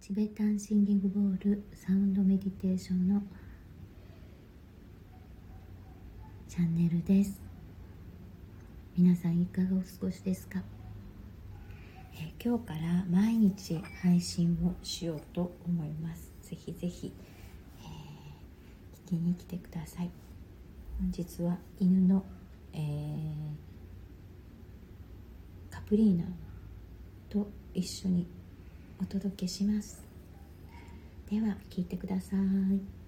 チベタンシンギングボールサウンドメディテーションのチャンネルです。皆さんいかがお過ごしですか、え今日から毎日配信をしようと思います。ぜひぜひ、えー聞きに来てください。本日は犬の、えーカプリーナと一緒にお届けします。では聞いてください。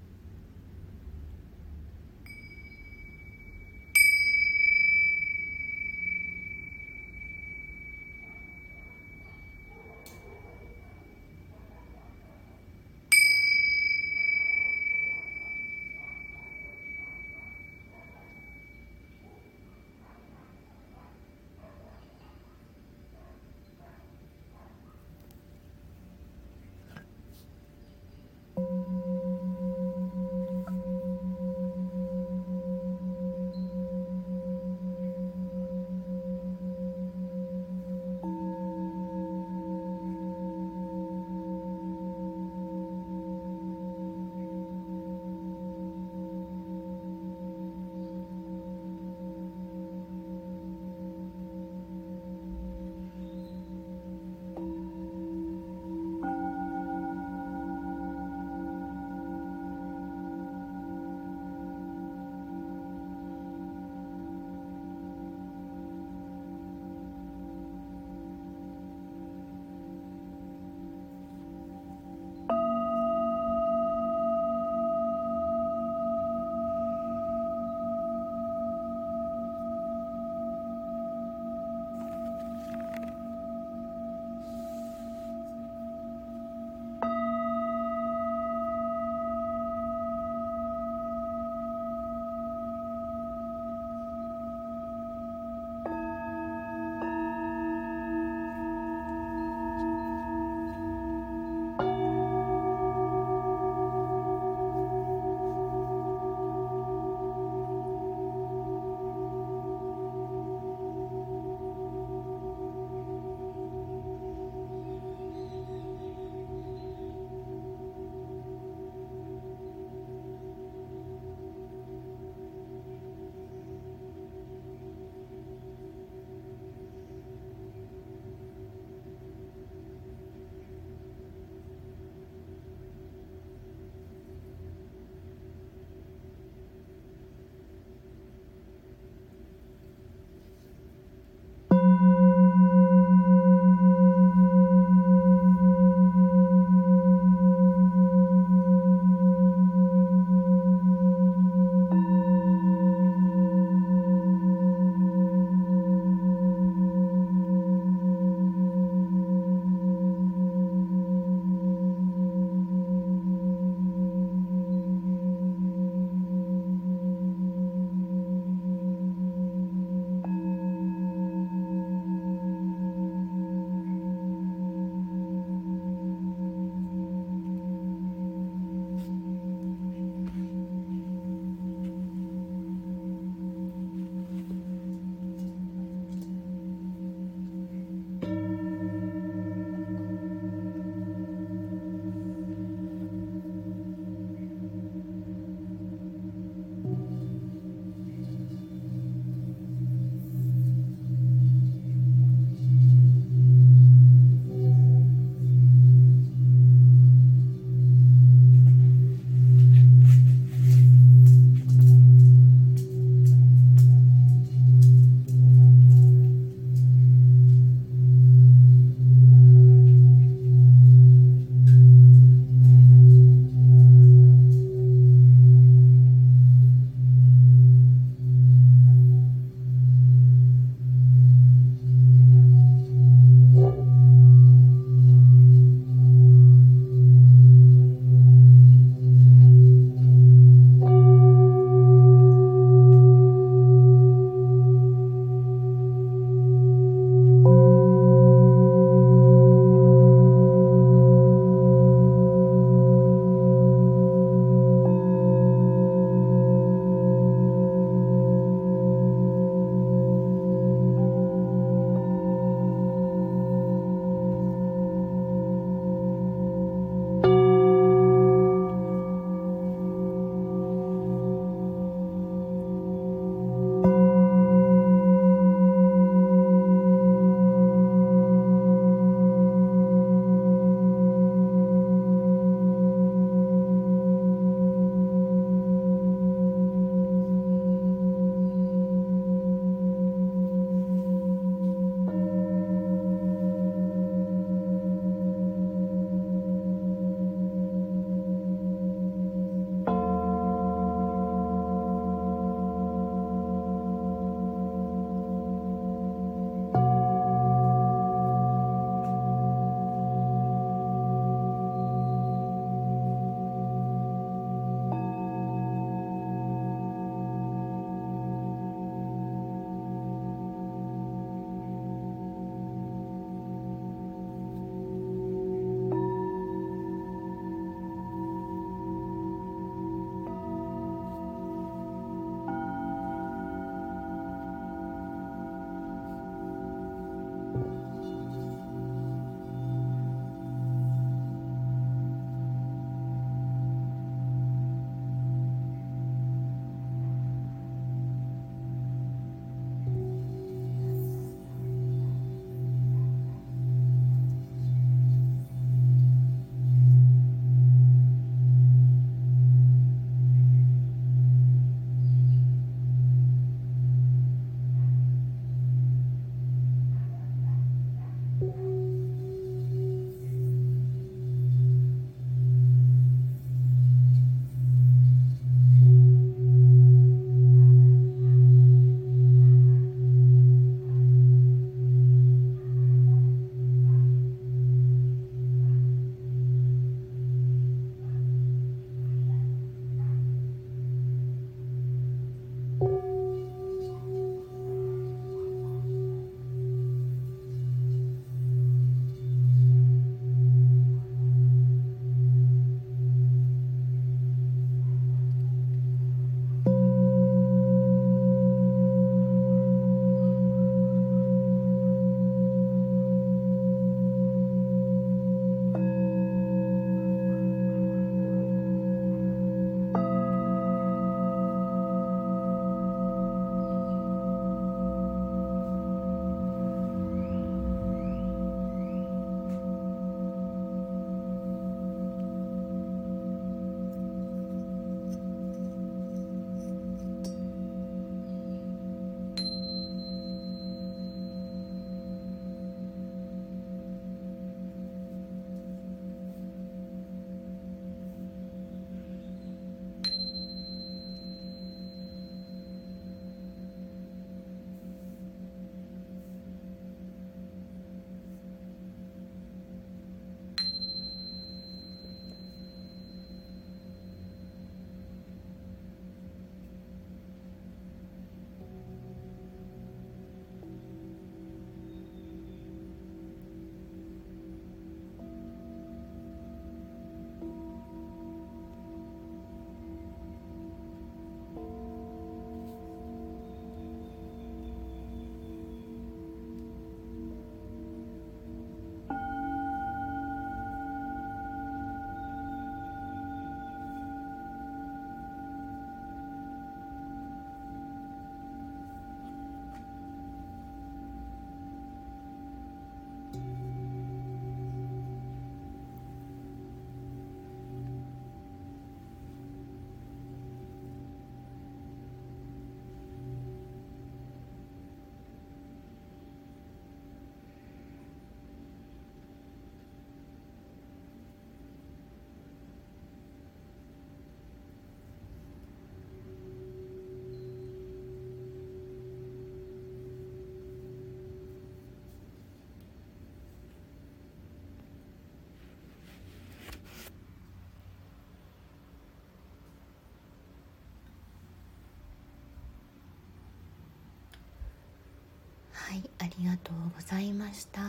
はいありがとうございました。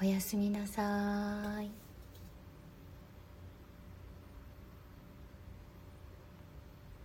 おやすみなさい。